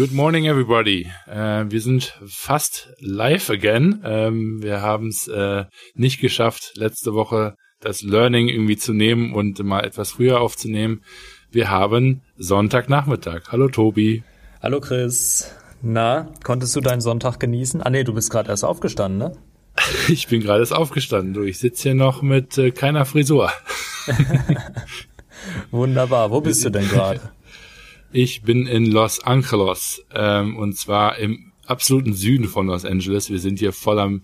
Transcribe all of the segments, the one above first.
Good morning, everybody. Äh, wir sind fast live again. Ähm, wir haben es äh, nicht geschafft, letzte Woche das Learning irgendwie zu nehmen und mal etwas früher aufzunehmen. Wir haben Sonntagnachmittag. Hallo Tobi. Hallo Chris. Na, konntest du deinen Sonntag genießen? Ah nee, du bist gerade erst aufgestanden, ne? Ich bin gerade erst aufgestanden. Du, ich sitze hier noch mit äh, keiner Frisur. Wunderbar. Wo bist du denn gerade? Ich bin in Los Angeles ähm, und zwar im absoluten Süden von Los Angeles. Wir sind hier voll am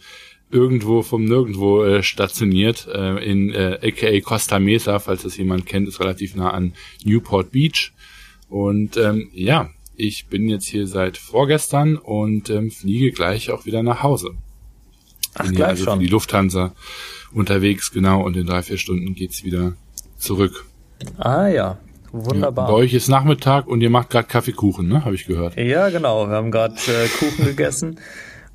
irgendwo vom Nirgendwo äh, stationiert äh, in äh, aka Costa Mesa, falls das jemand kennt, ist relativ nah an Newport Beach. Und ähm, ja, ich bin jetzt hier seit vorgestern und ähm, fliege gleich auch wieder nach Hause. Ach, bin gleich also schon. für die Lufthansa unterwegs, genau, und in drei, vier Stunden geht's wieder zurück. Ah ja, Ja, wunderbar. bei euch ist Nachmittag und ihr macht gerade Kaffeekuchen, ne? Habe ich gehört. Ja, genau. Wir haben gerade äh, Kuchen gegessen.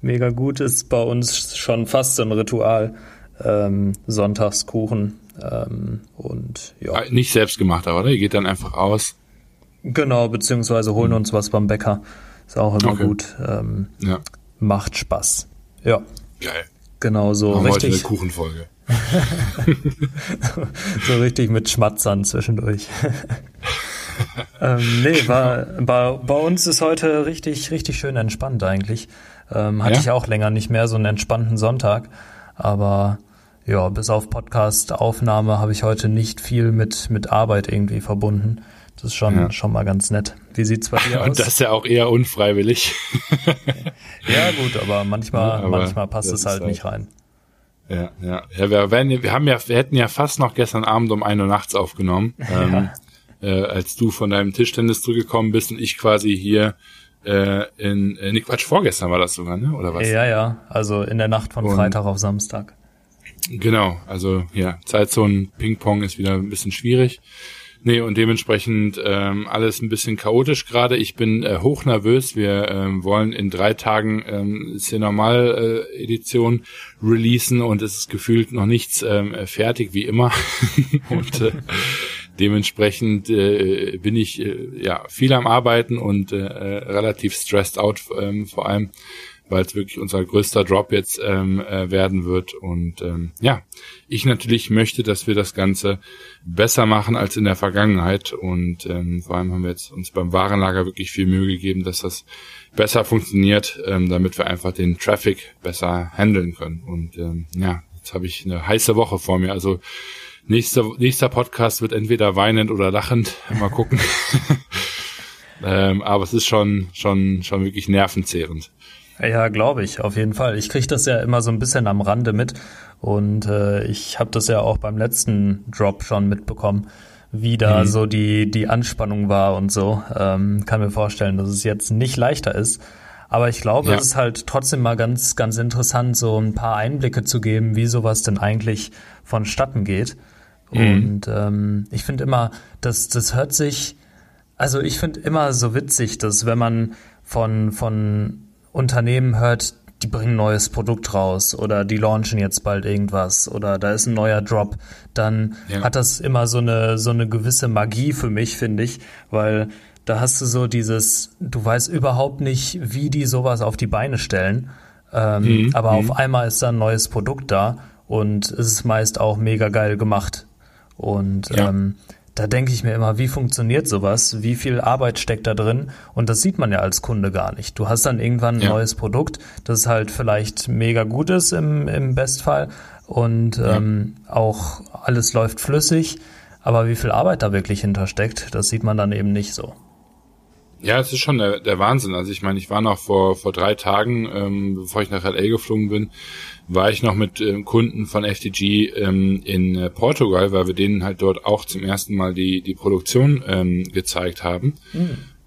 Mega gut. Ist bei uns schon fast so ein Ritual. Ähm, Sonntagskuchen. Ähm, und ja, Ah, Nicht selbst gemacht, aber, oder? Ihr geht dann einfach aus. genau, beziehungsweise holen uns was beim Bäcker. Ist auch immer Okay. gut. Ähm, Ja, macht Spaß. Ja, geil. genau so. Wir heute eine Richtig, Kuchenfolge. so richtig mit Schmatzern zwischendurch. ähm, nee, war, bei, bei uns ist heute richtig, richtig schön entspannt eigentlich. Ähm, hatte Ja? ich auch länger nicht mehr, so einen entspannten Sonntag. Aber ja, bis auf Podcast-Aufnahme habe ich heute nicht viel mit, mit Arbeit irgendwie verbunden. Das ist schon, Ja. schon mal ganz nett. Wie sieht's bei dir aus? Und das ja auch eher unfreiwillig. ja, gut, aber manchmal, Ja, aber manchmal passt es ist halt halt- nicht rein. Ja, ja. ja wir, werden, wir haben ja, wir hätten ja fast noch gestern Abend um 1 Uhr nachts aufgenommen, ähm, äh, als du von deinem Tischtennis zurückgekommen bist und ich quasi hier äh, in, äh, nee, Quatsch, vorgestern war das sogar, ne? Oder was? Ja, ja, also in der Nacht von Und- Freitag auf Samstag. Genau, also ja, Zeitzonen Ping-Pong ist wieder ein bisschen schwierig. Nee, und dementsprechend ähm, alles ein bisschen chaotisch gerade. Ich bin äh, hochnervös. Wir ähm, wollen in drei Tagen ähm, ist die Normal-Edition releasen und es ist gefühlt noch nichts ähm, fertig, wie immer. und äh, dementsprechend äh, bin ich äh, ja viel am Arbeiten und äh, äh, relativ stressed out ähm, vor allem weil es wirklich unser größter Drop jetzt ähm, äh, werden wird. Und ähm, ja, ich natürlich möchte, dass wir das Ganze besser machen als in der Vergangenheit. Und ähm, vor allem haben wir jetzt uns beim Warenlager wirklich viel Mühe gegeben, dass das besser funktioniert, ähm, damit wir einfach den Traffic besser handeln können. Und ähm, ja, jetzt habe ich eine heiße Woche vor mir. Also nächster, nächster Podcast wird entweder weinend oder lachend. Mal gucken. ähm, aber es ist schon, schon, schon wirklich nervenzehrend. Ja, glaube ich, auf jeden Fall. Ich kriege das ja immer so ein bisschen am Rande mit und äh, ich habe das ja auch beim letzten Drop schon mitbekommen, wie da so die, die Anspannung war und so. Ähm, kann mir vorstellen, dass es jetzt nicht leichter ist. Aber ich glaube, Ja. es ist halt trotzdem mal ganz, ganz interessant, so ein paar Einblicke zu geben, wie sowas denn eigentlich vonstatten geht. Und ähm, ich finde immer, das, das hört sich, also ich finde immer so witzig, dass wenn man von, von Unternehmen hört, die bringen ein neues Produkt raus oder die launchen jetzt bald irgendwas oder da ist ein neuer Drop, dann Ja. hat das immer so eine, so eine gewisse Magie für mich, finde ich, weil da hast du so dieses, du weißt überhaupt nicht, wie die sowas auf die Beine stellen, ähm, Mhm, aber auf einmal ist da ein neues Produkt da und es ist meist auch mega geil gemacht. Und Ja. ähm, da denke ich mir immer, wie funktioniert sowas? Wie viel Arbeit steckt da drin? Und das sieht man ja als Kunde gar nicht. Du hast dann irgendwann ein Ja. neues Produkt, das halt vielleicht mega gut ist im, im Bestfall und ähm, auch alles läuft flüssig. Aber wie viel Arbeit da wirklich hintersteckt, das sieht man dann eben nicht so. Ja, es ist schon der, der Wahnsinn. Also ich meine, ich war noch vor, vor drei Tagen, ähm, bevor ich nach LA geflogen bin, war ich noch mit ähm, Kunden von FTG ähm, in äh, Portugal, weil wir denen halt dort auch zum ersten Mal die, die Produktion ähm, gezeigt haben.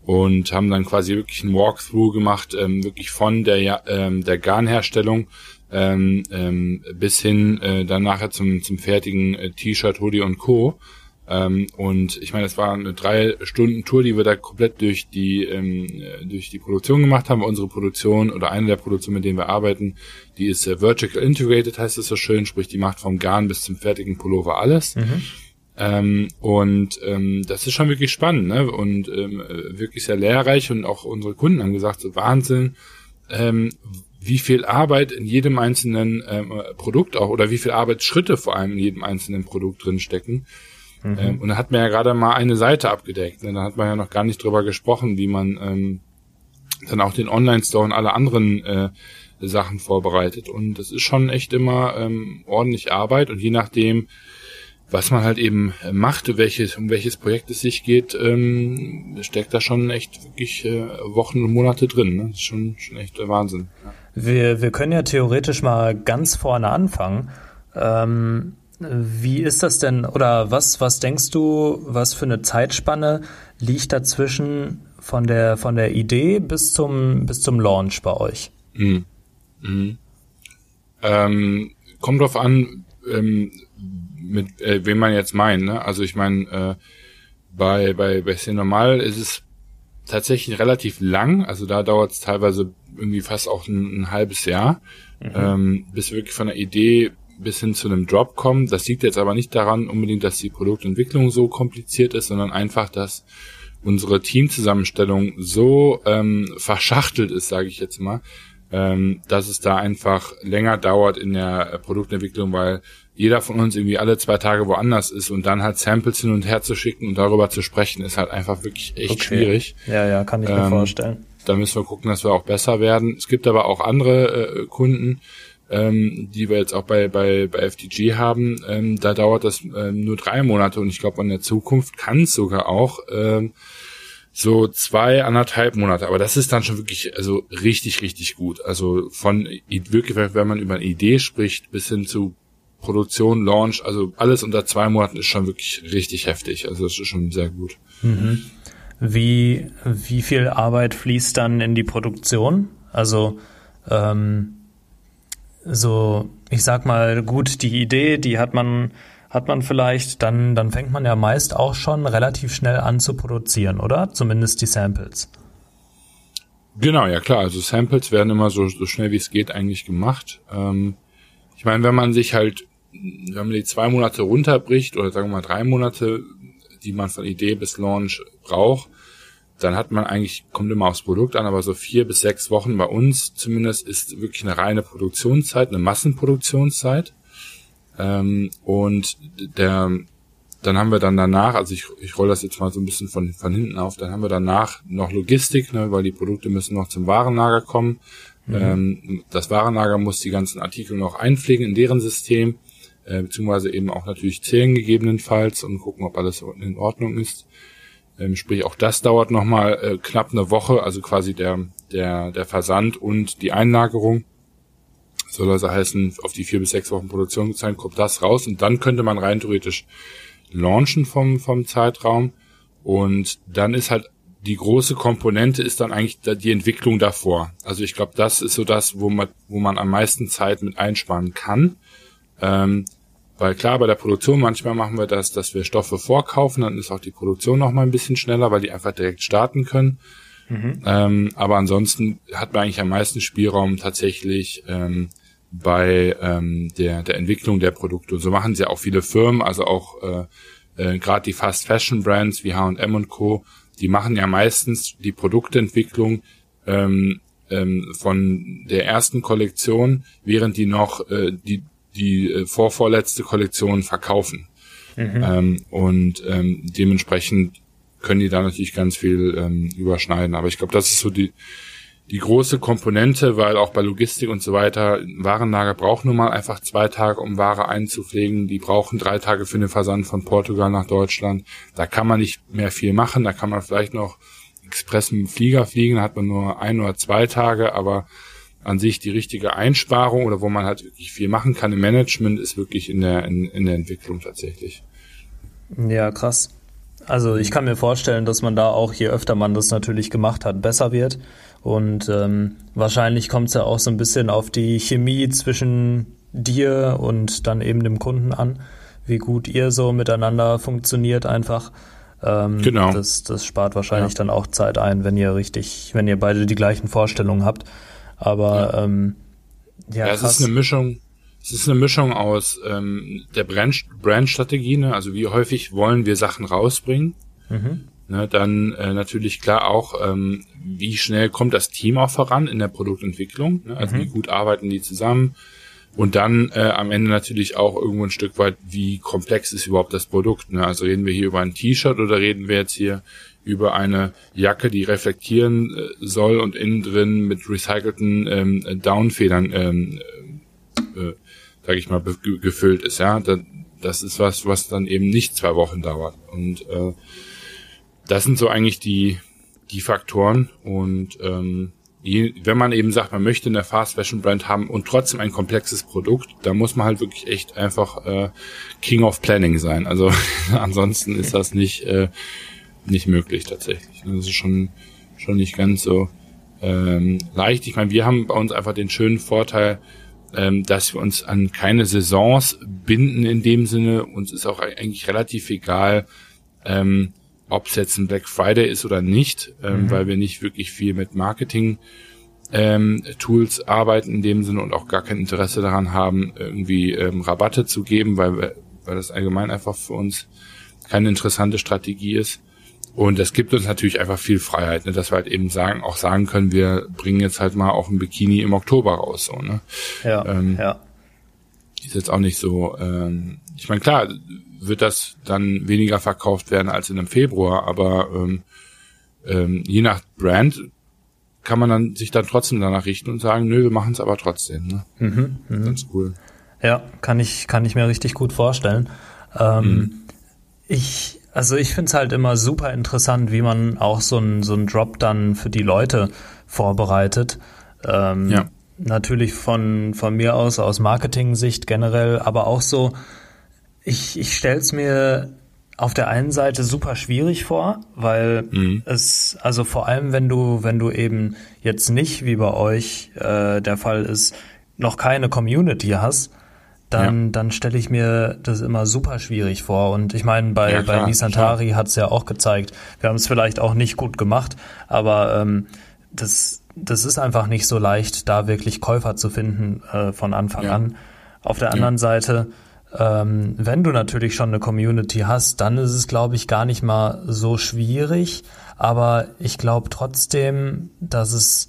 Und haben dann quasi wirklich ein Walkthrough gemacht, ähm, wirklich von der, ähm, der Garnherstellung ähm, ähm, bis hin äh, dann nachher zum, zum fertigen äh, T-Shirt, Hoodie und Co. Ähm, und ich meine, es war eine drei Stunden Tour, die wir da komplett durch die ähm, äh, durch die Produktion gemacht haben. Unsere Produktion oder eine der Produktionen, mit denen wir arbeiten, die ist äh, vertical integrated, heißt es so schön, sprich die macht vom Garn bis zum fertigen Pullover alles. Ähm, und ähm, das ist schon wirklich spannend ne? und ähm, wirklich sehr lehrreich und auch unsere Kunden haben gesagt, so Wahnsinn, ähm, wie viel Arbeit in jedem einzelnen ähm, Produkt auch oder wie viel Arbeitsschritte vor allem in jedem einzelnen Produkt drin stecken. Mhm. Ähm, und da hat man ja gerade mal eine Seite abgedeckt. Ne? Da hat man ja noch gar nicht drüber gesprochen, wie man ähm, dann auch den Online-Store und alle anderen äh, Sachen vorbereitet. Und das ist schon echt immer ähm, ordentlich Arbeit und je nachdem, was man halt eben macht, welches, um welches Projekt es sich geht, ähm, steckt da schon echt wirklich äh, Wochen und Monate drin. Ne? Das ist schon, schon echt der Wahnsinn. Ja. Wir, wir können ja theoretisch mal ganz vorne anfangen. Ähm, wie ist das denn, oder was, was denkst du, was für eine Zeitspanne liegt dazwischen von der, von der Idee bis zum, bis zum Launch bei euch? Mhm. Mhm. Ähm, kommt drauf an, ähm, mit äh, wem man jetzt meint. Ne? Also ich meine, äh, bei bei bei C normal ist es tatsächlich relativ lang. Also da dauert es teilweise irgendwie fast auch ein, ein halbes Jahr, mhm. ähm, bis wir wirklich von der Idee bis hin zu einem Drop kommen. Das liegt jetzt aber nicht daran unbedingt, dass die Produktentwicklung so kompliziert ist, sondern einfach, dass unsere Teamzusammenstellung so ähm, verschachtelt ist, sage ich jetzt mal, ähm, dass es da einfach länger dauert in der Produktentwicklung, weil jeder von uns irgendwie alle zwei Tage woanders ist und dann halt Samples hin und her zu schicken und darüber zu sprechen, ist halt einfach wirklich echt okay. schwierig. Ja, ja, kann ich mir ähm, vorstellen. Da müssen wir gucken, dass wir auch besser werden. Es gibt aber auch andere äh, Kunden, ähm, die wir jetzt auch bei, bei, bei FTG haben. Ähm, da dauert das ähm, nur drei Monate und ich glaube, in der Zukunft kann es sogar auch ähm, so zwei, anderthalb Monate. Aber das ist dann schon wirklich, also richtig, richtig gut. Also von wirklich, wenn man über eine Idee spricht, bis hin zu Produktion, Launch, also alles unter zwei Monaten ist schon wirklich richtig heftig. Also das ist schon sehr gut. Mhm. Wie, wie viel Arbeit fließt dann in die Produktion? Also ähm, so, ich sag mal, gut, die Idee, die hat man, hat man vielleicht, dann, dann fängt man ja meist auch schon relativ schnell an zu produzieren, oder? Zumindest die Samples. Genau, ja klar. Also Samples werden immer so, so schnell wie es geht eigentlich gemacht. Ähm, ich meine, wenn man sich halt wenn man die zwei Monate runterbricht oder sagen wir mal drei Monate, die man von Idee bis Launch braucht, dann hat man eigentlich, kommt immer aufs Produkt an, aber so vier bis sechs Wochen bei uns zumindest ist wirklich eine reine Produktionszeit, eine Massenproduktionszeit. Ähm, und der, dann haben wir dann danach, also ich, ich rolle das jetzt mal so ein bisschen von, von hinten auf, dann haben wir danach noch Logistik, ne, weil die Produkte müssen noch zum Warenlager kommen. Mhm. Ähm, das Warenlager muss die ganzen Artikel noch einpflegen in deren System äh, beziehungsweise eben auch natürlich zählen gegebenenfalls und gucken, ob alles in Ordnung ist. Ähm, sprich, auch das dauert nochmal äh, knapp eine Woche, also quasi der, der, der Versand und die Einlagerung. Soll also heißen, auf die vier bis sechs Wochen Produktionszeit kommt das raus und dann könnte man rein theoretisch launchen vom, vom Zeitraum. Und dann ist halt die große Komponente ist dann eigentlich die Entwicklung davor. Also ich glaube, das ist so das, wo man, wo man am meisten Zeit mit einsparen kann. Ähm, weil klar, bei der Produktion manchmal machen wir das, dass wir Stoffe vorkaufen, dann ist auch die Produktion noch mal ein bisschen schneller, weil die einfach direkt starten können. Mhm. Ähm, aber ansonsten hat man eigentlich am meisten Spielraum tatsächlich ähm, bei ähm, der, der Entwicklung der Produkte. Und so machen sie auch viele Firmen, also auch äh, äh, gerade die Fast Fashion Brands wie H&M und Co. Die machen ja meistens die Produktentwicklung ähm, ähm, von der ersten Kollektion, während die noch äh, die die äh, vorvorletzte Kollektion verkaufen. Mhm. Ähm, und ähm, dementsprechend können die da natürlich ganz viel ähm, überschneiden. Aber ich glaube, das ist so die, die große Komponente, weil auch bei Logistik und so weiter, Warenlager braucht nun mal einfach zwei Tage, um Ware einzupflegen. Die brauchen drei Tage für den Versand von Portugal nach Deutschland. Da kann man nicht mehr viel machen. Da kann man vielleicht noch express mit dem Flieger fliegen, da hat man nur ein oder zwei Tage, aber an sich die richtige Einsparung oder wo man halt wirklich viel machen kann im Management, ist wirklich in der, in, in der Entwicklung tatsächlich. Ja, krass. Also ich kann mir vorstellen, dass man da auch, je öfter man das natürlich gemacht hat, besser wird. Und ähm, wahrscheinlich kommt es ja auch so ein bisschen auf die Chemie zwischen dir und dann eben dem Kunden an, wie gut ihr so miteinander funktioniert einfach. Ähm, genau. Das, das spart wahrscheinlich ja. dann auch Zeit ein, wenn ihr richtig, wenn ihr beide die gleichen Vorstellungen habt. Aber ja, ähm, ja, ja es ist eine Mischung, es ist eine Mischung aus ähm, der Brand, Brandstrategie, ne? also wie häufig wollen wir Sachen rausbringen. Mhm. Ne, dann äh, natürlich klar auch, ähm, wie schnell kommt das Team auch voran in der Produktentwicklung, ne? also mhm. wie gut arbeiten die zusammen. Und dann äh, am Ende natürlich auch irgendwo ein Stück weit, wie komplex ist überhaupt das Produkt. Ne? Also reden wir hier über ein T-Shirt oder reden wir jetzt hier über eine Jacke, die reflektieren äh, soll und innen drin mit recycelten ähm, Downfedern, ähm, äh, sag ich mal, gefüllt ist. Ja, das ist was, was dann eben nicht zwei Wochen dauert. Und äh, das sind so eigentlich die die Faktoren und ähm, je, wenn man eben sagt, man möchte eine Fast Fashion Brand haben und trotzdem ein komplexes Produkt, da muss man halt wirklich echt einfach äh, King of Planning sein. Also ansonsten ist das nicht äh, nicht möglich tatsächlich. Das ist schon schon nicht ganz so ähm, leicht. Ich meine, wir haben bei uns einfach den schönen Vorteil, ähm, dass wir uns an keine Saisons binden in dem Sinne. Uns ist auch eigentlich relativ egal, ähm, ob es jetzt ein Black Friday ist oder nicht, ähm, mhm. weil wir nicht wirklich viel mit Marketing ähm, Tools arbeiten in dem Sinne und auch gar kein Interesse daran haben, irgendwie ähm, Rabatte zu geben, weil, wir, weil das allgemein einfach für uns keine interessante Strategie ist. Und das gibt uns natürlich einfach viel Freiheit, ne, dass wir halt eben sagen, auch sagen können, wir bringen jetzt halt mal auch ein Bikini im Oktober raus, so, ne? Ja, ähm, ja. Ist jetzt auch nicht so, ähm, ich meine, klar, wird das dann weniger verkauft werden als in einem Februar, aber ähm, ähm, je nach Brand kann man dann sich dann trotzdem danach richten und sagen, nö, wir machen es aber trotzdem. Ne? Mhm, mh. Ganz cool. Ja, kann ich, kann ich mir richtig gut vorstellen. Ähm, mhm. Ich, also ich finde es halt immer super interessant, wie man auch so einen so einen Drop dann für die Leute vorbereitet. Ähm, ja. Natürlich von, von mir aus, aus Marketing-Sicht generell, aber auch so, ich, ich stelle es mir auf der einen Seite super schwierig vor, weil mhm. es, also vor allem wenn du, wenn du eben jetzt nicht, wie bei euch äh, der Fall ist, noch keine Community hast, dann, ja. dann stelle ich mir das immer super schwierig vor. Und ich meine, bei, ja, bei Nisantari hat es ja auch gezeigt, wir haben es vielleicht auch nicht gut gemacht, aber ähm, das, das ist einfach nicht so leicht, da wirklich Käufer zu finden äh, von Anfang ja. an. Auf der anderen Seite ähm, wenn du natürlich schon eine Community hast, dann ist es, glaube ich, gar nicht mal so schwierig. Aber ich glaube trotzdem, dass es,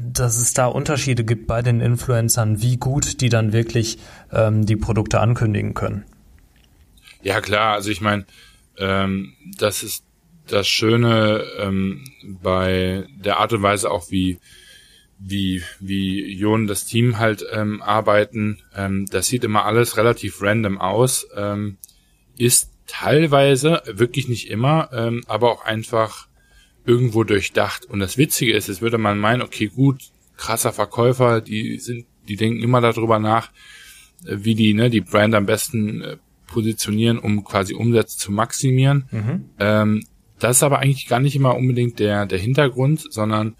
dass es da Unterschiede gibt bei den Influencern, wie gut die dann wirklich ähm, die Produkte ankündigen können. Ja, klar. Also ich meine, ähm, das ist das Schöne ähm, bei der Art und Weise auch, wie wie, wie Jon das Team halt ähm, arbeiten. Ähm, das sieht immer alles relativ random aus. Ähm, ist teilweise, wirklich nicht immer, ähm, aber auch einfach irgendwo durchdacht. Und das Witzige ist, es würde man meinen, okay, gut, krasser Verkäufer, die sind, die denken immer darüber nach, äh, wie die, ne, die Brand am besten äh, positionieren, um quasi Umsätze zu maximieren. Mhm. Ähm, das ist aber eigentlich gar nicht immer unbedingt der, der Hintergrund, sondern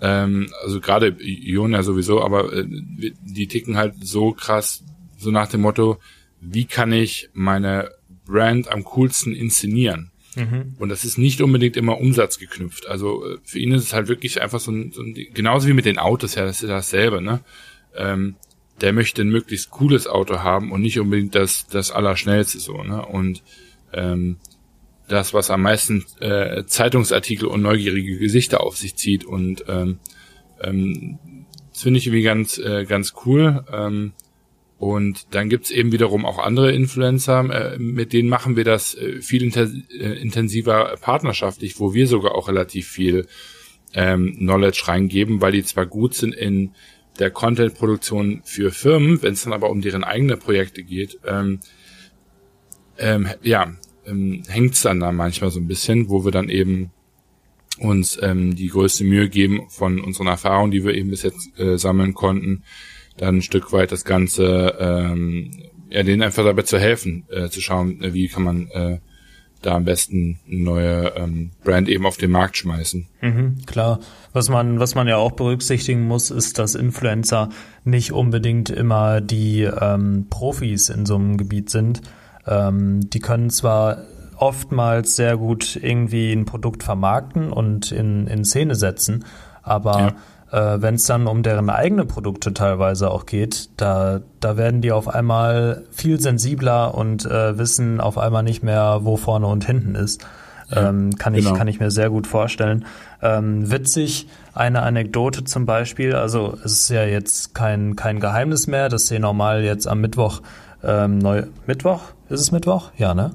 ähm, also gerade Ion ja sowieso, aber äh, die ticken halt so krass, so nach dem Motto, wie kann ich meine Brand am coolsten inszenieren? Mhm. Und das ist nicht unbedingt immer Umsatz geknüpft. Also äh, für ihn ist es halt wirklich einfach so ein, so ein genauso wie mit den Autos, ja, das ist dasselbe, ne? Ähm, der möchte ein möglichst cooles Auto haben und nicht unbedingt das, das Allerschnellste so, ne? Und ähm, das, was am meisten äh, Zeitungsartikel und neugierige Gesichter auf sich zieht. Und ähm, ähm, das finde ich irgendwie ganz, äh, ganz cool. Ähm, und dann gibt's eben wiederum auch andere Influencer, äh, mit denen machen wir das äh, viel äh, intensiver partnerschaftlich, wo wir sogar auch relativ viel ähm, Knowledge reingeben, weil die zwar gut sind in der Content-Produktion für Firmen, wenn es dann aber um deren eigene Projekte geht, ähm, ähm, ja, ähm, hängt's dann da manchmal so ein bisschen, wo wir dann eben uns ähm, die größte Mühe geben von unseren Erfahrungen, die wir eben bis jetzt äh, sammeln konnten, dann ein Stück weit das Ganze, ähm, ja, denen einfach dabei zu helfen, äh, zu schauen, äh, wie kann man äh, da am besten eine neue ähm, Brand eben auf den Markt schmeißen. Mhm, klar. Was man, was man ja auch berücksichtigen muss, ist, dass Influencer nicht unbedingt immer die ähm, Profis in so einem Gebiet sind. Ähm, die können zwar oftmals sehr gut irgendwie ein Produkt vermarkten und in, in Szene setzen, aber äh, wenn es dann um deren eigene Produkte teilweise auch geht, da, da werden die auf einmal viel sensibler und äh, wissen auf einmal nicht mehr, wo vorne und hinten ist. Ja, ähm, kann, genau. ich, kann ich mir sehr gut vorstellen. Ähm, witzig, eine Anekdote zum Beispiel, also es ist ja jetzt kein, kein Geheimnis mehr, dass sie normal jetzt am Mittwoch ähm, neu, Mittwoch? Ist es Mittwoch? Ja, ne?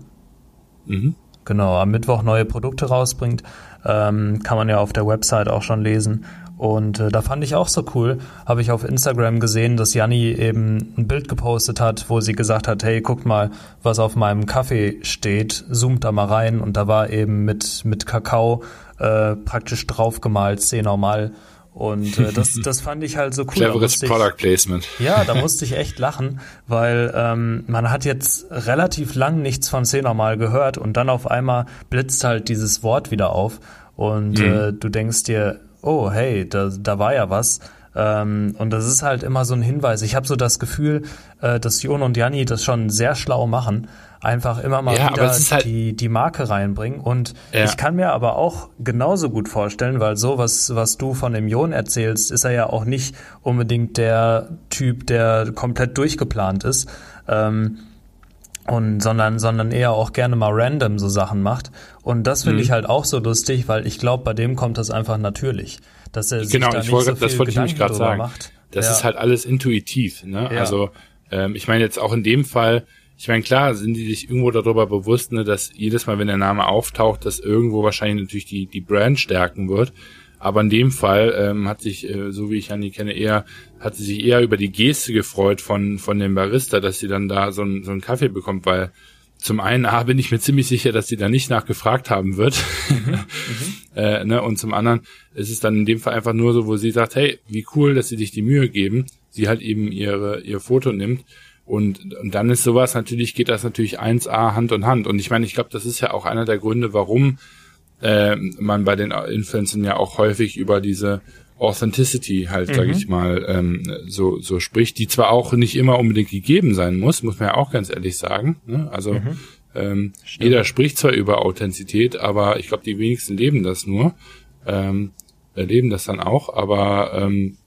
Mhm. Genau, am Mittwoch neue Produkte rausbringt. Ähm, kann man ja auf der Website auch schon lesen. Und äh, da fand ich auch so cool, habe ich auf Instagram gesehen, dass Janni eben ein Bild gepostet hat, wo sie gesagt hat, hey, guck mal, was auf meinem Kaffee steht, zoomt da mal rein und da war eben mit, mit Kakao äh, praktisch draufgemalt, C normal. Und äh, das, das fand ich halt so cool. Cleveres Product Placement. Ja, da musste ich echt lachen, weil ähm, man hat jetzt relativ lang nichts von C normal gehört und dann auf einmal blitzt halt dieses Wort wieder auf und mhm. äh, du denkst dir, oh, hey, da, da war ja was. Ähm, und das ist halt immer so ein Hinweis. Ich habe so das Gefühl, äh, dass Jon und Janni das schon sehr schlau machen. Einfach immer mal ja, wieder halt die, die Marke reinbringen. Und ja. ich kann mir aber auch genauso gut vorstellen, weil so, was, was du von dem Jon erzählst, ist er ja auch nicht unbedingt der Typ, der komplett durchgeplant ist. Ähm, und sondern sondern eher auch gerne mal random so Sachen macht und das finde mhm. ich halt auch so lustig, weil ich glaube, bei dem kommt das einfach natürlich, dass er sich genau, da nicht wollte, so das wollte Gedanken ich gerade sagen. Macht. Das ja. ist halt alles intuitiv, ne? Ja. Also ähm, ich meine jetzt auch in dem Fall, ich meine klar, sind die sich irgendwo darüber bewusst, ne, dass jedes Mal, wenn der Name auftaucht, dass irgendwo wahrscheinlich natürlich die die Brand stärken wird. Aber in dem Fall ähm, hat sich, äh, so wie ich Anni kenne, eher, hat sie sich eher über die Geste gefreut von, von dem Barista, dass sie dann da so, ein, so einen Kaffee bekommt, weil zum einen A, bin ich mir ziemlich sicher, dass sie da nicht nachgefragt haben wird. Mhm. äh, ne? Und zum anderen ist es dann in dem Fall einfach nur so, wo sie sagt, hey, wie cool, dass sie sich die Mühe geben. Sie halt eben ihre, ihr Foto nimmt. Und, und dann ist sowas natürlich, geht das natürlich 1A Hand in Hand. Und ich meine, ich glaube, das ist ja auch einer der Gründe, warum äh, man bei den Influencern ja auch häufig über diese Authenticity halt, mhm. sag ich mal, ähm, so, so spricht, die zwar auch nicht immer unbedingt gegeben sein muss, muss man ja auch ganz ehrlich sagen. Ne? Also mhm. ähm, jeder spricht zwar über Authentizität, aber ich glaube, die wenigsten leben das nur, ähm, erleben das dann auch, aber ähm,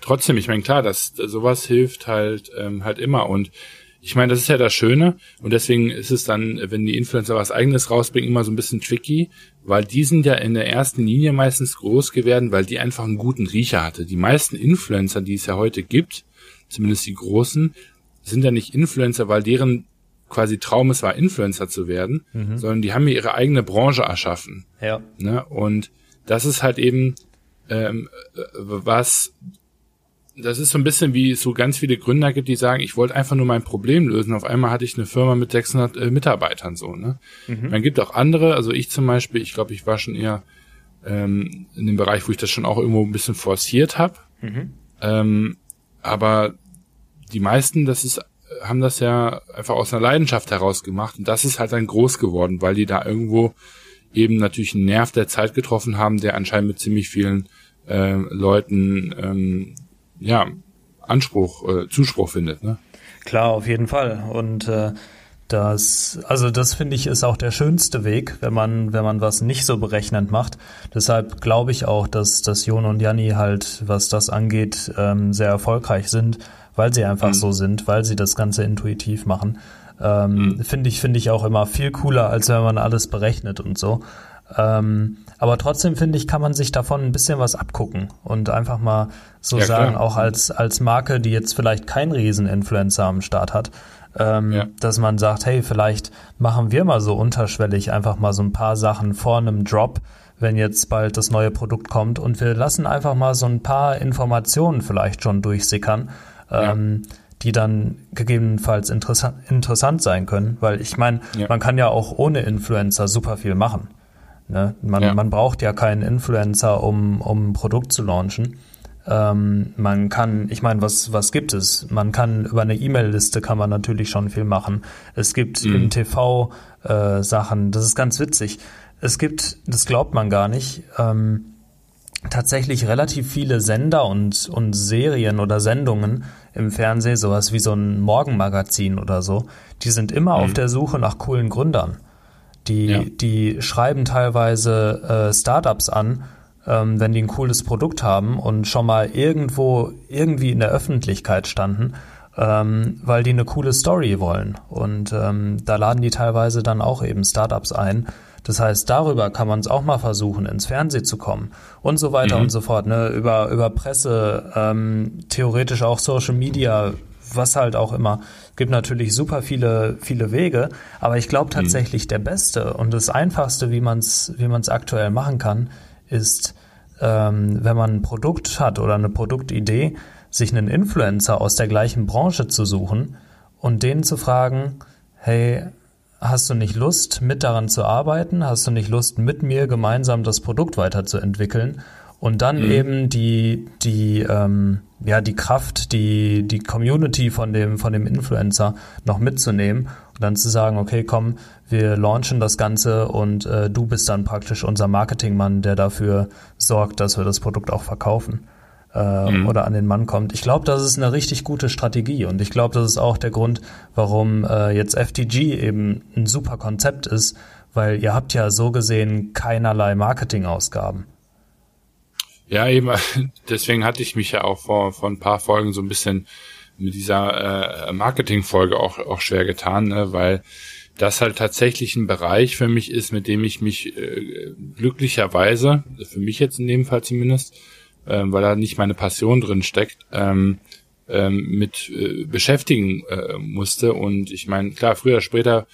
trotzdem, ich meine, klar, dass sowas hilft halt ähm, halt immer und ich meine, das ist ja das Schöne und deswegen ist es dann, wenn die Influencer was eigenes rausbringen, immer so ein bisschen tricky, weil die sind ja in der ersten Linie meistens groß geworden, weil die einfach einen guten Riecher hatte. Die meisten Influencer, die es ja heute gibt, zumindest die großen, sind ja nicht Influencer, weil deren quasi Traum es war, Influencer zu werden, mhm. sondern die haben mir ihre eigene Branche erschaffen. Ja. Ne? Und das ist halt eben ähm, was das ist so ein bisschen wie es so ganz viele Gründer gibt, die sagen, ich wollte einfach nur mein Problem lösen. Auf einmal hatte ich eine Firma mit 600 äh, Mitarbeitern so. Ne? Mhm. Man gibt auch andere, also ich zum Beispiel, ich glaube, ich war schon eher ähm, in dem Bereich, wo ich das schon auch irgendwo ein bisschen forciert habe. Mhm. Ähm, aber die meisten, das ist, haben das ja einfach aus einer Leidenschaft heraus gemacht und das ist halt dann groß geworden, weil die da irgendwo eben natürlich einen Nerv der Zeit getroffen haben, der anscheinend mit ziemlich vielen äh, Leuten ähm, ja, Anspruch, äh, Zuspruch findet. Ne? Klar, auf jeden Fall. Und äh, das, also das finde ich ist auch der schönste Weg, wenn man, wenn man was nicht so berechnend macht. Deshalb glaube ich auch, dass, dass Jon und Janni halt, was das angeht, ähm, sehr erfolgreich sind, weil sie einfach mhm. so sind, weil sie das Ganze intuitiv machen. Ähm, mhm. Finde ich, finde ich auch immer viel cooler, als wenn man alles berechnet und so. Ähm, aber trotzdem finde ich, kann man sich davon ein bisschen was abgucken und einfach mal so ja, sagen, klar. auch als, als Marke, die jetzt vielleicht kein Riesen-Influencer am Start hat, ähm, ja. dass man sagt, hey, vielleicht machen wir mal so unterschwellig einfach mal so ein paar Sachen vor einem Drop, wenn jetzt bald das neue Produkt kommt und wir lassen einfach mal so ein paar Informationen vielleicht schon durchsickern. Ähm, ja die dann gegebenenfalls interessant, interessant sein können, weil ich meine, ja. man kann ja auch ohne Influencer super viel machen. Ne? Man, ja. man braucht ja keinen Influencer, um, um ein Produkt zu launchen. Ähm, man kann, ich meine, was, was gibt es? Man kann über eine E-Mail-Liste kann man natürlich schon viel machen. Es gibt mhm. im TV äh, Sachen, das ist ganz witzig. Es gibt, das glaubt man gar nicht, ähm, tatsächlich relativ viele Sender und, und Serien oder Sendungen im Fernsehen, sowas wie so ein Morgenmagazin oder so, die sind immer mhm. auf der Suche nach coolen Gründern. Die, ja. die schreiben teilweise äh, Startups an, ähm, wenn die ein cooles Produkt haben und schon mal irgendwo irgendwie in der Öffentlichkeit standen, ähm, weil die eine coole Story wollen. Und ähm, da laden die teilweise dann auch eben Startups ein. Das heißt, darüber kann man es auch mal versuchen, ins Fernsehen zu kommen und so weiter mhm. und so fort. Ne? Über, über Presse, ähm, theoretisch auch Social Media, was halt auch immer. Es gibt natürlich super viele, viele Wege, aber ich glaube mhm. tatsächlich, der beste und das einfachste, wie man es wie man's aktuell machen kann, ist, ähm, wenn man ein Produkt hat oder eine Produktidee, sich einen Influencer aus der gleichen Branche zu suchen und denen zu fragen, hey, hast du nicht Lust, mit daran zu arbeiten? Hast du nicht Lust, mit mir gemeinsam das Produkt weiterzuentwickeln? Und dann mhm. eben die, die, ähm, ja, die Kraft, die, die Community von dem, von dem Influencer noch mitzunehmen und dann zu sagen, okay, komm, wir launchen das Ganze und äh, du bist dann praktisch unser Marketingmann, der dafür sorgt, dass wir das Produkt auch verkaufen äh, mhm. oder an den Mann kommt. Ich glaube, das ist eine richtig gute Strategie und ich glaube, das ist auch der Grund, warum äh, jetzt FTG eben ein super Konzept ist, weil ihr habt ja so gesehen keinerlei Marketingausgaben. Ja, eben, deswegen hatte ich mich ja auch vor, vor ein paar Folgen so ein bisschen mit dieser äh, Marketing-Folge auch, auch schwer getan, ne? weil das halt tatsächlich ein Bereich für mich ist, mit dem ich mich äh, glücklicherweise, für mich jetzt in dem Fall zumindest, ähm, weil da nicht meine Passion drin steckt, ähm, ähm, mit äh, beschäftigen äh, musste. Und ich meine, klar, früher später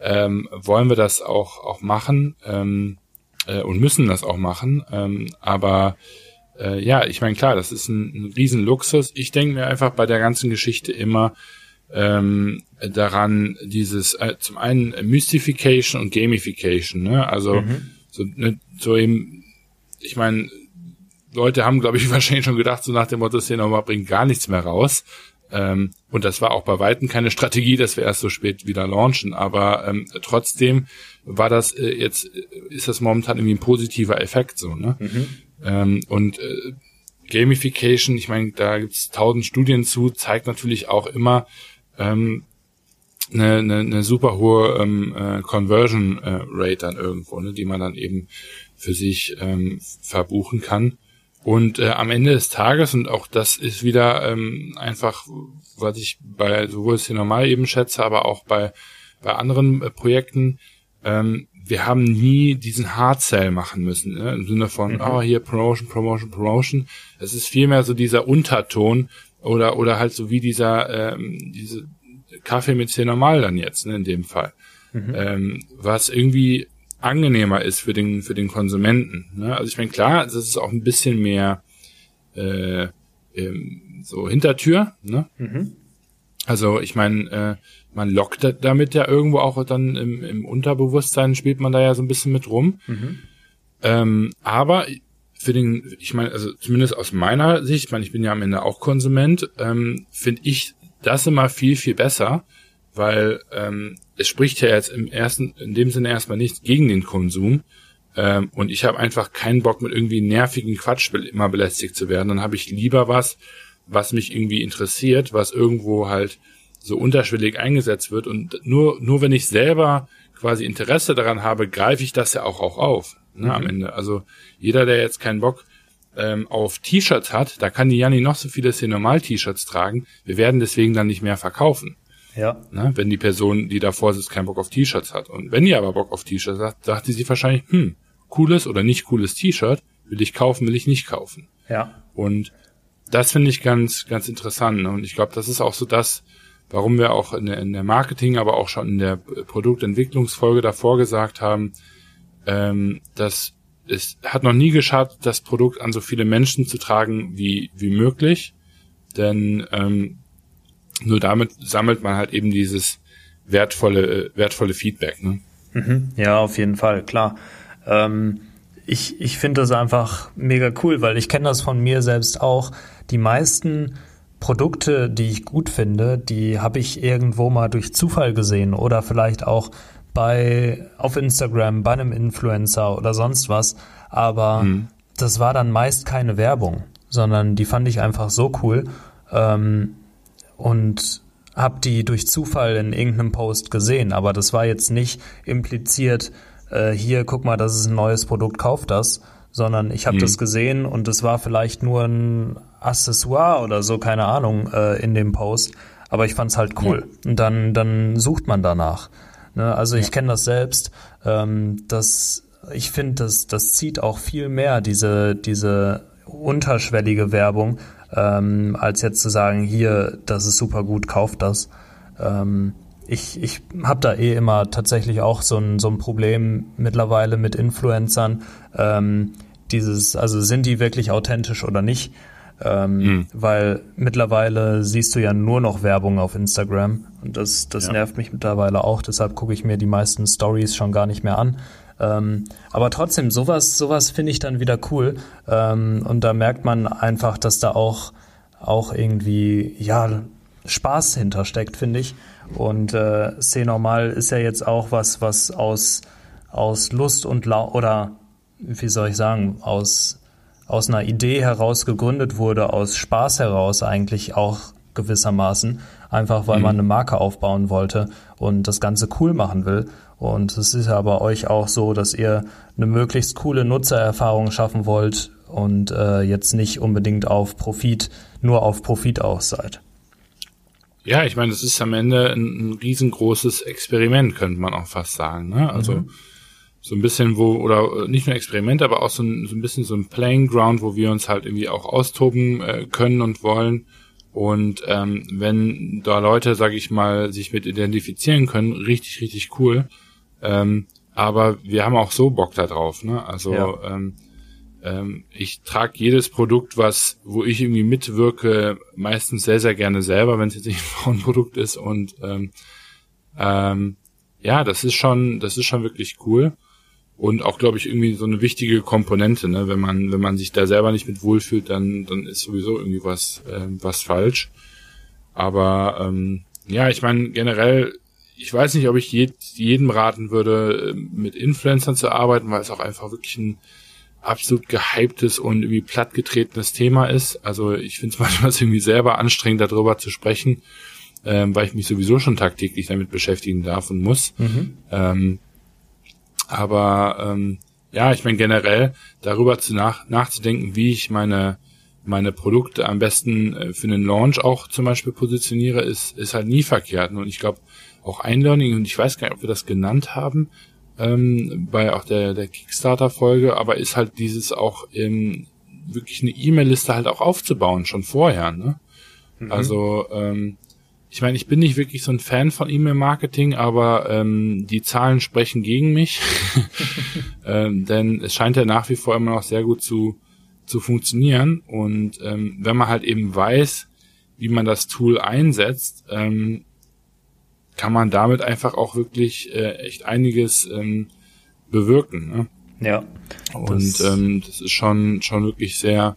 ähm, wollen wir das auch, auch machen ähm, äh, und müssen das auch machen. Ähm, aber äh, ja, ich meine, klar, das ist ein, ein Riesenluxus. Ich denke mir einfach bei der ganzen Geschichte immer ähm, daran, dieses äh, zum einen Mystification und Gamification, ne? Also mhm. so, ne, so eben, ich meine, Leute haben, glaube ich, wahrscheinlich schon gedacht, so nach dem Motto, Cinema bringt gar nichts mehr raus. Ähm, und das war auch bei Weitem keine Strategie, dass wir erst so spät wieder launchen. Aber ähm, trotzdem war das äh, jetzt, ist das momentan irgendwie ein positiver Effekt so, ne? Mhm. Ähm, und äh, Gamification, ich meine, da gibt's tausend Studien zu, zeigt natürlich auch immer ähm, eine, eine, eine super hohe ähm, äh, Conversion äh, Rate dann irgendwo, ne, die man dann eben für sich ähm, verbuchen kann. Und äh, am Ende des Tages, und auch das ist wieder ähm, einfach, was ich bei sowohl normal eben schätze, aber auch bei, bei anderen äh, Projekten, ähm, wir haben nie diesen Hard Sell machen müssen, ne? im Sinne von, mhm. oh, hier Promotion, Promotion, Promotion. Es ist vielmehr so dieser Unterton oder, oder halt so wie dieser, ähm, diese Kaffee mit C normal dann jetzt, ne, in dem Fall. Mhm. Ähm, was irgendwie angenehmer ist für den, für den Konsumenten. Ne? Also ich meine, klar, das ist auch ein bisschen mehr äh, ähm, so Hintertür. Ne? Mhm. Also ich meine, äh, man lockt damit ja irgendwo auch dann im, im Unterbewusstsein spielt man da ja so ein bisschen mit rum. Mhm. Ähm, aber für den, ich meine, also zumindest aus meiner Sicht, ich meine, ich bin ja am Ende auch Konsument, ähm, finde ich das immer viel, viel besser, weil ähm, es spricht ja jetzt im ersten, in dem Sinne erstmal nichts gegen den Konsum. Ähm, und ich habe einfach keinen Bock mit irgendwie nervigen Quatsch immer belästigt zu werden. Dann habe ich lieber was, was mich irgendwie interessiert, was irgendwo halt so unterschwellig eingesetzt wird. Und nur, nur wenn ich selber quasi Interesse daran habe, greife ich das ja auch, auch auf. Ne, mhm. am Ende. Also jeder, der jetzt keinen Bock ähm, auf T-Shirts hat, da kann die Janni noch so viele C-Normal-T-Shirts tragen. Wir werden deswegen dann nicht mehr verkaufen. Ja. Ne, wenn die Person, die davor sitzt, keinen Bock auf T-Shirts hat. Und wenn die aber Bock auf T-Shirts hat, sagt sich wahrscheinlich, hm, cooles oder nicht cooles T-Shirt, will ich kaufen, will ich nicht kaufen. Ja. Und das finde ich ganz, ganz interessant. Ne? Und ich glaube, das ist auch so das, warum wir auch in der, in der Marketing, aber auch schon in der Produktentwicklungsfolge davor gesagt haben, ähm, dass es hat noch nie geschadet, das Produkt an so viele Menschen zu tragen wie, wie möglich. Denn ähm, nur damit sammelt man halt eben dieses wertvolle, wertvolle Feedback. Ne? Mhm. Ja, auf jeden Fall, klar. Ähm, ich ich finde das einfach mega cool, weil ich kenne das von mir selbst auch. Die meisten Produkte, die ich gut finde, die habe ich irgendwo mal durch Zufall gesehen oder vielleicht auch bei auf Instagram bei einem Influencer oder sonst was. Aber mhm. das war dann meist keine Werbung, sondern die fand ich einfach so cool. Ähm, und habe die durch Zufall in irgendeinem Post gesehen, aber das war jetzt nicht impliziert, äh, hier, guck mal, das ist ein neues Produkt, kauf das, sondern ich habe mhm. das gesehen und es war vielleicht nur ein Accessoire oder so, keine Ahnung, äh, in dem Post. Aber ich fand's halt cool. Ja. Und dann, dann sucht man danach. Ne? Also ich kenne das selbst. Ähm, das, ich finde, das, das zieht auch viel mehr, diese, diese unterschwellige Werbung, ähm, als jetzt zu sagen, hier, das ist super gut, kauft das. Ähm, ich ich habe da eh immer tatsächlich auch so ein, so ein Problem mittlerweile mit Influencern. Ähm, dieses, also sind die wirklich authentisch oder nicht? Ähm, mhm. Weil mittlerweile siehst du ja nur noch Werbung auf Instagram und das, das ja. nervt mich mittlerweile auch. Deshalb gucke ich mir die meisten Stories schon gar nicht mehr an. Ähm, aber trotzdem, sowas, sowas finde ich dann wieder cool. Ähm, und da merkt man einfach, dass da auch, auch irgendwie, ja, Spaß hintersteckt, finde ich. Und äh, C normal ist ja jetzt auch was, was aus, aus Lust und La oder wie soll ich sagen, aus, aus einer Idee heraus gegründet wurde, aus Spaß heraus eigentlich auch gewissermaßen, einfach weil mhm. man eine Marke aufbauen wollte und das Ganze cool machen will. Und es ist ja bei euch auch so, dass ihr eine möglichst coole Nutzererfahrung schaffen wollt und äh, jetzt nicht unbedingt auf Profit, nur auf Profit aus seid. Ja, ich meine, das ist am Ende ein, ein riesengroßes Experiment, könnte man auch fast sagen. Ne? Also mhm. so ein bisschen wo, oder nicht nur Experiment, aber auch so ein, so ein bisschen so ein Playing Ground, wo wir uns halt irgendwie auch austoben äh, können und wollen. Und ähm, wenn da Leute, sage ich mal, sich mit identifizieren können, richtig, richtig cool. Ähm, aber wir haben auch so Bock da drauf. Ne? Also ja. ähm, ähm, ich trage jedes Produkt, was, wo ich irgendwie mitwirke, meistens sehr, sehr gerne selber, wenn es jetzt nicht ein Frauenprodukt ist. Und ähm, ähm, ja, das ist schon, das ist schon wirklich cool. Und auch, glaube ich, irgendwie so eine wichtige Komponente, ne? Wenn man, wenn man sich da selber nicht mit wohlfühlt, dann, dann ist sowieso irgendwie was, äh, was falsch. Aber ähm, ja, ich meine, generell, ich weiß nicht, ob ich jed, jedem raten würde, mit Influencern zu arbeiten, weil es auch einfach wirklich ein absolut gehyptes und irgendwie plattgetretenes Thema ist. Also ich finde es manchmal irgendwie selber anstrengend, darüber zu sprechen, ähm, weil ich mich sowieso schon tagtäglich damit beschäftigen darf und muss. Mhm. Ähm, aber ähm, ja, ich meine generell darüber zu nach, nachzudenken, wie ich meine meine Produkte am besten äh, für einen Launch auch zum Beispiel positioniere, ist, ist halt nie verkehrt. Und ich glaube, auch ein Learning, und ich weiß gar nicht, ob wir das genannt haben, ähm, bei auch der, der Kickstarter-Folge, aber ist halt dieses auch ähm, wirklich eine E-Mail-Liste halt auch aufzubauen, schon vorher, ne? Mhm. Also, ähm, ich meine, ich bin nicht wirklich so ein Fan von E-Mail-Marketing, aber ähm, die Zahlen sprechen gegen mich. ähm, denn es scheint ja nach wie vor immer noch sehr gut zu, zu funktionieren. Und ähm, wenn man halt eben weiß, wie man das Tool einsetzt, ähm, kann man damit einfach auch wirklich äh, echt einiges ähm, bewirken. Ne? Ja. Und das, ähm, das ist schon schon wirklich sehr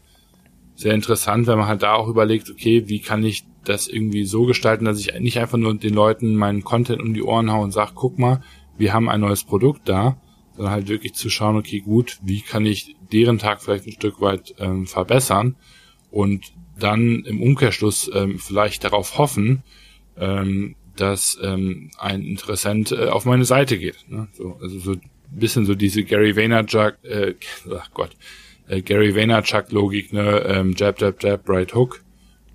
sehr interessant, wenn man halt da auch überlegt, okay, wie kann ich das irgendwie so gestalten, dass ich nicht einfach nur den Leuten meinen Content um die Ohren haue und sage, guck mal, wir haben ein neues Produkt da, sondern halt wirklich zu schauen, okay, gut, wie kann ich deren Tag vielleicht ein Stück weit ähm, verbessern und dann im Umkehrschluss ähm, vielleicht darauf hoffen, ähm, dass ähm, ein Interessent äh, auf meine Seite geht. Ne? So, also so ein bisschen so diese Gary Vaynerchuk, äh, ach Gott, äh, Gary Vaynerchuk-Logik, ne? ähm, Jab, Jab, Jab, Right Hook.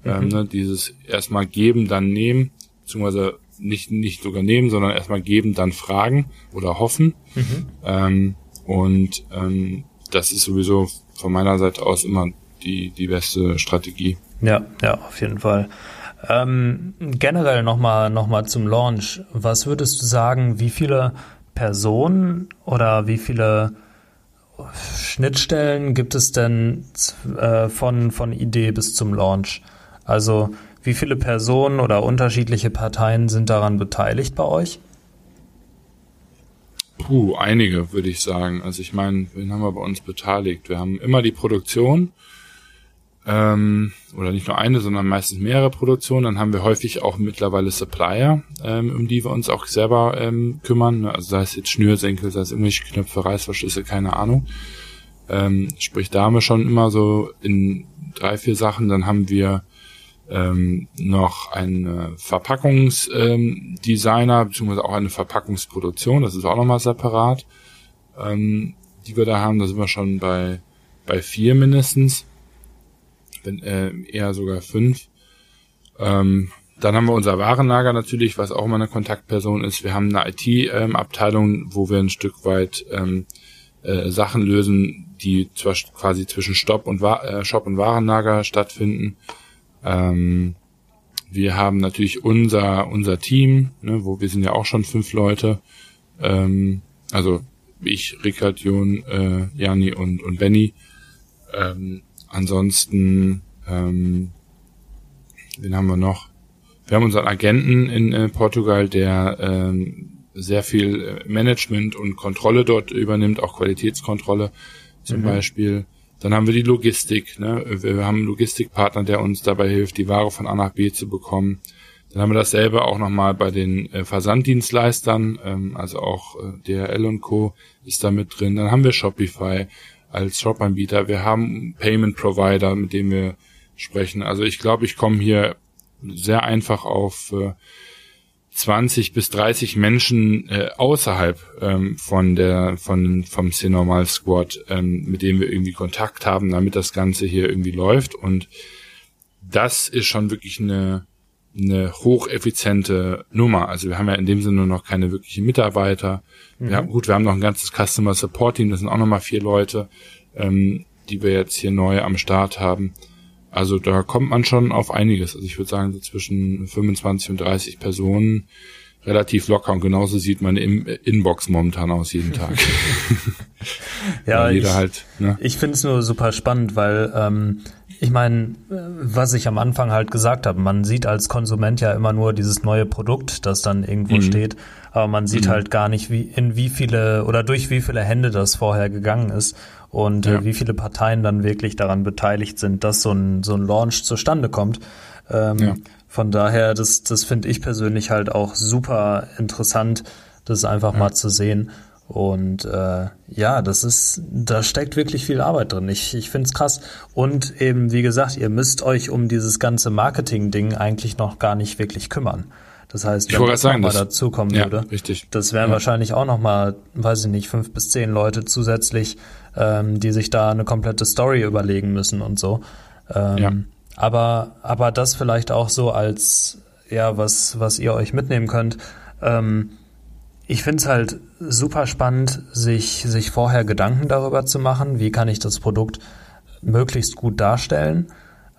Ähm, mhm. ne? Dieses erstmal geben, dann nehmen, beziehungsweise nicht, nicht sogar nehmen, sondern erstmal geben, dann fragen oder hoffen. Mhm. Ähm, und ähm, das ist sowieso von meiner Seite aus immer die, die beste Strategie. Ja, ja, auf jeden Fall. Ähm, generell nochmal noch mal zum Launch. Was würdest du sagen, wie viele Personen oder wie viele Schnittstellen gibt es denn äh, von, von Idee bis zum Launch? Also wie viele Personen oder unterschiedliche Parteien sind daran beteiligt bei euch? Puh, einige würde ich sagen. Also ich meine, wen haben wir bei uns beteiligt? Wir haben immer die Produktion, ähm, oder nicht nur eine, sondern meistens mehrere Produktionen. Dann haben wir häufig auch mittlerweile Supplier, ähm, um die wir uns auch selber ähm, kümmern. Also sei es jetzt Schnürsenkel, sei es irgendwelche Knöpfe, Reißverschlüsse, keine Ahnung. Ähm, sprich, da haben wir schon immer so in drei, vier Sachen. Dann haben wir ähm, noch einen Verpackungsdesigner, ähm, beziehungsweise auch eine Verpackungsproduktion. Das ist auch nochmal separat, ähm, die wir da haben. Da sind wir schon bei bei vier mindestens, wenn, äh, eher sogar fünf. Ähm, dann haben wir unser Warenlager natürlich, was auch immer eine Kontaktperson ist. Wir haben eine IT-Abteilung, wo wir ein Stück weit ähm, äh, Sachen lösen, die zwar quasi zwischen Shop und, Wa äh, Shop und Warenlager stattfinden. Ähm, wir haben natürlich unser unser Team, ne, wo wir sind ja auch schon fünf Leute. Ähm, also ich, Rickard, Jon, äh, Jani und und Benny. Ähm, ansonsten, ähm, wen haben wir noch? Wir haben unseren Agenten in äh, Portugal, der ähm, sehr viel äh, Management und Kontrolle dort übernimmt, auch Qualitätskontrolle zum mhm. Beispiel. Dann haben wir die Logistik. Ne? Wir haben einen Logistikpartner, der uns dabei hilft, die Ware von A nach B zu bekommen. Dann haben wir dasselbe auch nochmal bei den äh, Versanddienstleistern, ähm, also auch äh, DHL und Co. ist da mit drin. Dann haben wir Shopify als Shop-Anbieter. Wir haben Payment Provider, mit dem wir sprechen. Also ich glaube, ich komme hier sehr einfach auf äh, 20 bis 30 Menschen äh, außerhalb ähm, von der von vom C-Normal Squad, ähm, mit denen wir irgendwie Kontakt haben, damit das Ganze hier irgendwie läuft. Und das ist schon wirklich eine eine hocheffiziente Nummer. Also wir haben ja in dem Sinne noch keine wirklichen Mitarbeiter. Mhm. Wir haben, gut, wir haben noch ein ganzes Customer Support Team, das sind auch nochmal vier Leute, ähm, die wir jetzt hier neu am Start haben. Also da kommt man schon auf einiges. Also ich würde sagen, so zwischen 25 und 30 Personen relativ locker und genauso sieht meine Inbox momentan aus jeden Tag. ja, ich, halt, ne? ich finde es nur super spannend, weil ähm, ich meine, was ich am Anfang halt gesagt habe, man sieht als Konsument ja immer nur dieses neue Produkt, das dann irgendwo mhm. steht, aber man sieht mhm. halt gar nicht, wie in wie viele oder durch wie viele Hände das vorher gegangen ist und äh, ja. wie viele Parteien dann wirklich daran beteiligt sind, dass so ein, so ein Launch zustande kommt. Ähm, ja. Von daher, das, das finde ich persönlich halt auch super interessant, das einfach ja. mal zu sehen. Und äh, ja, das ist, da steckt wirklich viel Arbeit drin. Ich, ich finde es krass. Und eben, wie gesagt, ihr müsst euch um dieses ganze Marketing-Ding eigentlich noch gar nicht wirklich kümmern. Das heißt, wenn das sagen, mal dazukommen ja, würde, richtig. das wären ja. wahrscheinlich auch noch mal, weiß ich nicht, fünf bis zehn Leute zusätzlich, ähm, die sich da eine komplette Story überlegen müssen und so. Ähm, ja. Aber, aber das vielleicht auch so als, ja, was, was ihr euch mitnehmen könnt. Ähm, ich finde es halt super spannend, sich, sich vorher Gedanken darüber zu machen, wie kann ich das Produkt möglichst gut darstellen,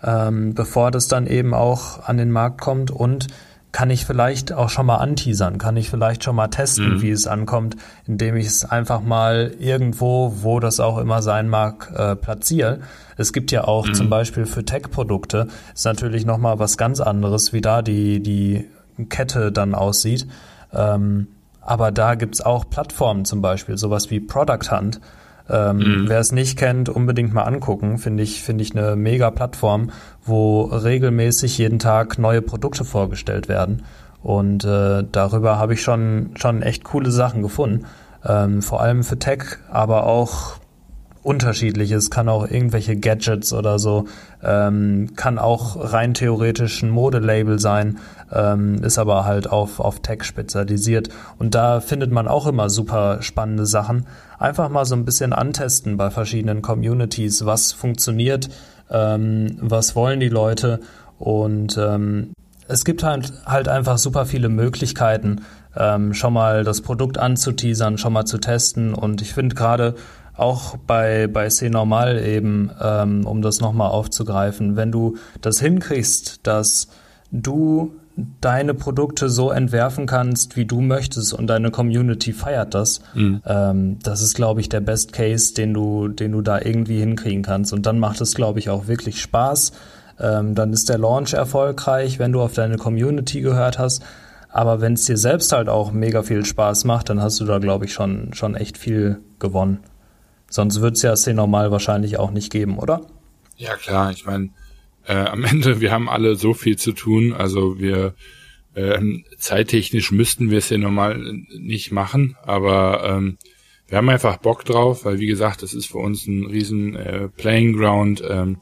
ähm, bevor das dann eben auch an den Markt kommt und kann ich vielleicht auch schon mal anteasern, kann ich vielleicht schon mal testen, mhm. wie es ankommt, indem ich es einfach mal irgendwo, wo das auch immer sein mag, äh, platziere. Es gibt ja auch mhm. zum Beispiel für Tech-Produkte, ist natürlich nochmal was ganz anderes, wie da die, die Kette dann aussieht. Ähm, aber da gibt's auch Plattformen zum Beispiel, sowas wie Product Hunt, ähm, mhm. Wer es nicht kennt, unbedingt mal angucken. Finde ich, finde ich eine mega Plattform, wo regelmäßig jeden Tag neue Produkte vorgestellt werden. Und äh, darüber habe ich schon, schon echt coole Sachen gefunden. Ähm, vor allem für Tech, aber auch unterschiedliches, kann auch irgendwelche Gadgets oder so, ähm, kann auch rein theoretisch ein Modelabel sein, ähm, ist aber halt auf, auf Tech spezialisiert. Und da findet man auch immer super spannende Sachen. Einfach mal so ein bisschen antesten bei verschiedenen Communities, was funktioniert, ähm, was wollen die Leute und ähm, es gibt halt, halt einfach super viele Möglichkeiten, ähm, schon mal das Produkt anzuteasern, schon mal zu testen. Und ich finde gerade auch bei, bei C Normal eben, ähm, um das nochmal aufzugreifen, wenn du das hinkriegst, dass du deine Produkte so entwerfen kannst, wie du möchtest und deine Community feiert das, mhm. ähm, das ist, glaube ich, der Best Case, den du, den du da irgendwie hinkriegen kannst. Und dann macht es, glaube ich, auch wirklich Spaß. Ähm, dann ist der Launch erfolgreich, wenn du auf deine Community gehört hast. Aber wenn es dir selbst halt auch mega viel Spaß macht, dann hast du da, glaube ich, schon, schon echt viel gewonnen. Sonst wird es ja C normal wahrscheinlich auch nicht geben, oder? Ja, klar. Ich meine, äh, am Ende, wir haben alle so viel zu tun. Also wir äh, zeittechnisch müssten wir es ja normal nicht machen, aber ähm, wir haben einfach Bock drauf, weil wie gesagt, das ist für uns ein riesen äh, Playing Ground ähm,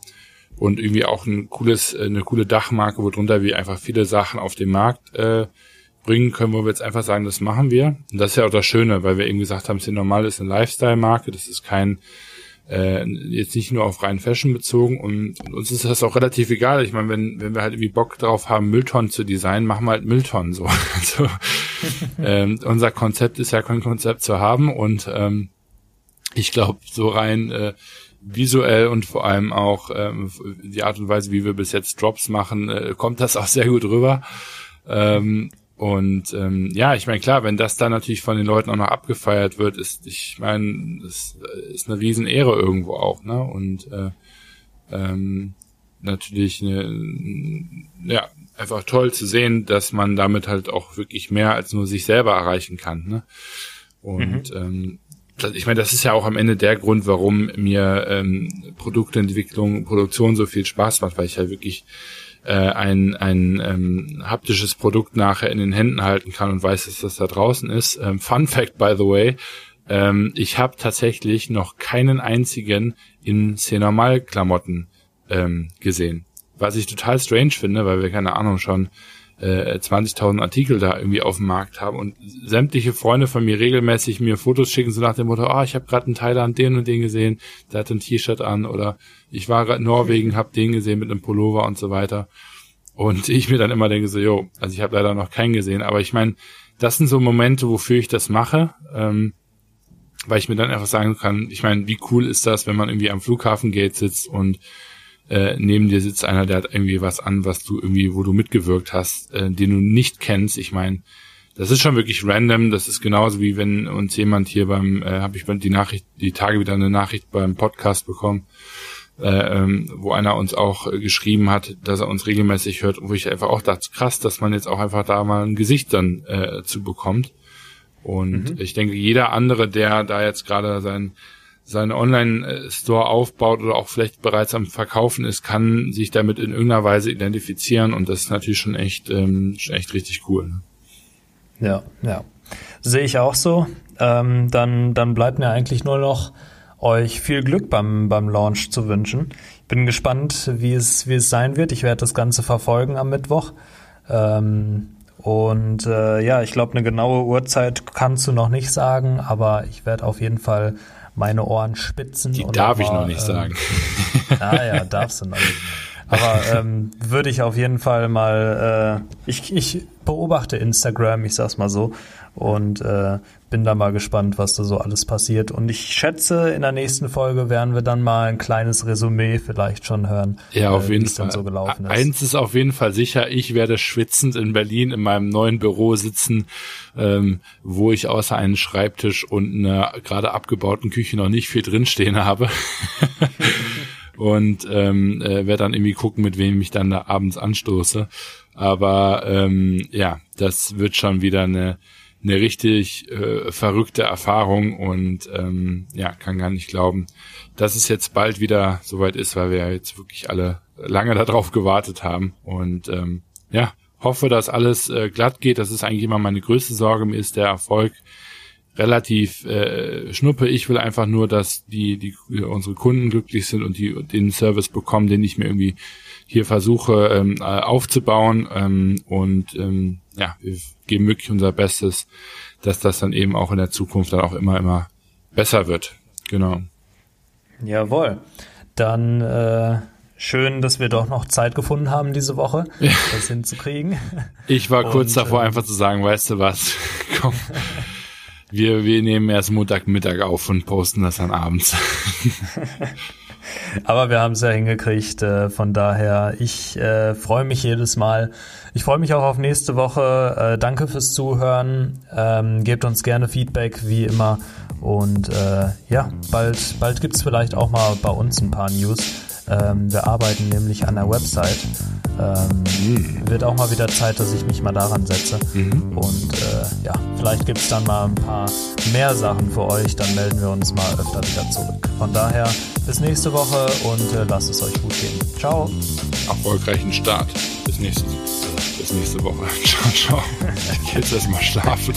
und irgendwie auch ein cooles, äh, eine coole Dachmarke, worunter wir einfach viele Sachen auf den Markt äh, bringen können, wo wir jetzt einfach sagen, das machen wir. Und das ist ja auch das Schöne, weil wir eben gesagt haben, es ist normal ist eine Lifestyle-Marke, das ist kein äh, jetzt nicht nur auf rein Fashion bezogen und, und, uns ist das auch relativ egal. Ich meine, wenn, wenn wir halt irgendwie Bock drauf haben, Mülltonnen zu designen, machen wir halt Mülltonnen so. Also, ähm, unser Konzept ist ja kein Konzept zu haben und ähm, ich glaube, so rein äh, visuell und vor allem auch ähm, die Art und Weise, wie wir bis jetzt Drops machen, äh, kommt das auch sehr gut rüber. Ähm, und ähm, ja, ich meine, klar, wenn das dann natürlich von den Leuten auch noch abgefeiert wird, ist, ich meine, das ist eine Riesenehre irgendwo auch, ne? Und äh, ähm, natürlich eine, ja, einfach toll zu sehen, dass man damit halt auch wirklich mehr als nur sich selber erreichen kann, ne? Und mhm. ähm, ich meine, das ist ja auch am Ende der Grund, warum mir ähm, Produktentwicklung, Produktion so viel Spaß macht, weil ich halt wirklich äh, ein, ein ähm, haptisches Produkt nachher in den Händen halten kann und weiß, dass das da draußen ist. Ähm, Fun Fact, by the way, ähm, ich habe tatsächlich noch keinen einzigen in C-Normal-Klamotten ähm, gesehen. Was ich total strange finde, weil wir keine Ahnung schon äh, 20.000 Artikel da irgendwie auf dem Markt haben und sämtliche Freunde von mir regelmäßig mir Fotos schicken, so nach dem Motto, ah, oh, ich habe gerade einen Thailand den und den gesehen, der hat ein T-Shirt an oder ich war gerade in Norwegen, habe den gesehen mit einem Pullover und so weiter. Und ich mir dann immer denke so, jo, also ich habe leider noch keinen gesehen, aber ich meine, das sind so Momente, wofür ich das mache, ähm, weil ich mir dann einfach sagen kann, ich meine, wie cool ist das, wenn man irgendwie am Flughafengate sitzt und äh, neben dir sitzt einer, der hat irgendwie was an, was du irgendwie, wo du mitgewirkt hast, äh, den du nicht kennst. Ich meine, das ist schon wirklich random. Das ist genauso wie wenn uns jemand hier beim, äh, habe ich die Nachricht, die Tage wieder eine Nachricht beim Podcast bekommen, äh, ähm, wo einer uns auch äh, geschrieben hat, dass er uns regelmäßig hört, wo ich einfach auch dachte, krass, dass man jetzt auch einfach da mal ein Gesicht dann äh, zu bekommt. Und mhm. ich denke, jeder andere, der da jetzt gerade sein seinen Online-Store aufbaut oder auch vielleicht bereits am Verkaufen ist, kann sich damit in irgendeiner Weise identifizieren und das ist natürlich schon echt, ähm, schon echt richtig cool. Ne? Ja, ja. Sehe ich auch so. Ähm, dann, dann bleibt mir eigentlich nur noch euch viel Glück beim, beim Launch zu wünschen. Ich bin gespannt, wie es, wie es sein wird. Ich werde das Ganze verfolgen am Mittwoch. Ähm, und äh, ja, ich glaube, eine genaue Uhrzeit kannst du noch nicht sagen, aber ich werde auf jeden Fall meine Ohren spitzen. Die darf ich noch nicht ähm, sagen. Ah ja, darfst du noch nicht. Aber ähm, würde ich auf jeden Fall mal, äh, ich, ich beobachte Instagram, ich sag's mal so, und äh, bin da mal gespannt, was da so alles passiert. Und ich schätze, in der nächsten Folge werden wir dann mal ein kleines Resümee vielleicht schon hören. Ja, auf äh, jeden Fall. So gelaufen ist. Eins ist auf jeden Fall sicher, ich werde schwitzend in Berlin in meinem neuen Büro sitzen, ähm, wo ich außer einem Schreibtisch und einer gerade abgebauten Küche noch nicht viel drinstehen habe. und ähm, äh, werde dann irgendwie gucken, mit wem ich dann da abends anstoße. Aber ähm, ja, das wird schon wieder eine eine richtig äh, verrückte Erfahrung und ähm, ja, kann gar nicht glauben, dass es jetzt bald wieder soweit ist, weil wir jetzt wirklich alle lange darauf gewartet haben und ähm, ja, hoffe, dass alles äh, glatt geht. Das ist eigentlich immer meine größte Sorge. Mir ist der Erfolg relativ äh, schnuppe. Ich will einfach nur, dass die, die unsere Kunden glücklich sind und die den Service bekommen, den ich mir irgendwie hier versuche ähm, äh, aufzubauen. Ähm, und ähm, ja, wir geben wirklich unser Bestes, dass das dann eben auch in der Zukunft dann auch immer, immer besser wird. Genau. Jawohl. Dann äh, schön, dass wir doch noch Zeit gefunden haben diese Woche, das hinzukriegen. Ich war kurz Und, davor, äh, einfach zu sagen, weißt du was, komm. Wir, wir nehmen erst Montagmittag auf und posten das dann abends. Aber wir haben es ja hingekriegt. Äh, von daher, ich äh, freue mich jedes Mal. Ich freue mich auch auf nächste Woche. Äh, danke fürs Zuhören. Ähm, gebt uns gerne Feedback, wie immer. Und äh, ja, bald, bald gibt es vielleicht auch mal bei uns ein paar News. Ähm, wir arbeiten nämlich an der Website. Ähm, mhm. Wird auch mal wieder Zeit, dass ich mich mal daran setze. Mhm. Und äh, ja, vielleicht gibt es dann mal ein paar mehr Sachen für euch. Dann melden wir uns mal öfter wieder zurück. Von daher bis nächste Woche und äh, lasst es euch gut gehen. Ciao. Erfolgreichen Start. Bis nächste, bis nächste Woche. Ciao, ciao. Ich geh jetzt erstmal schlafen.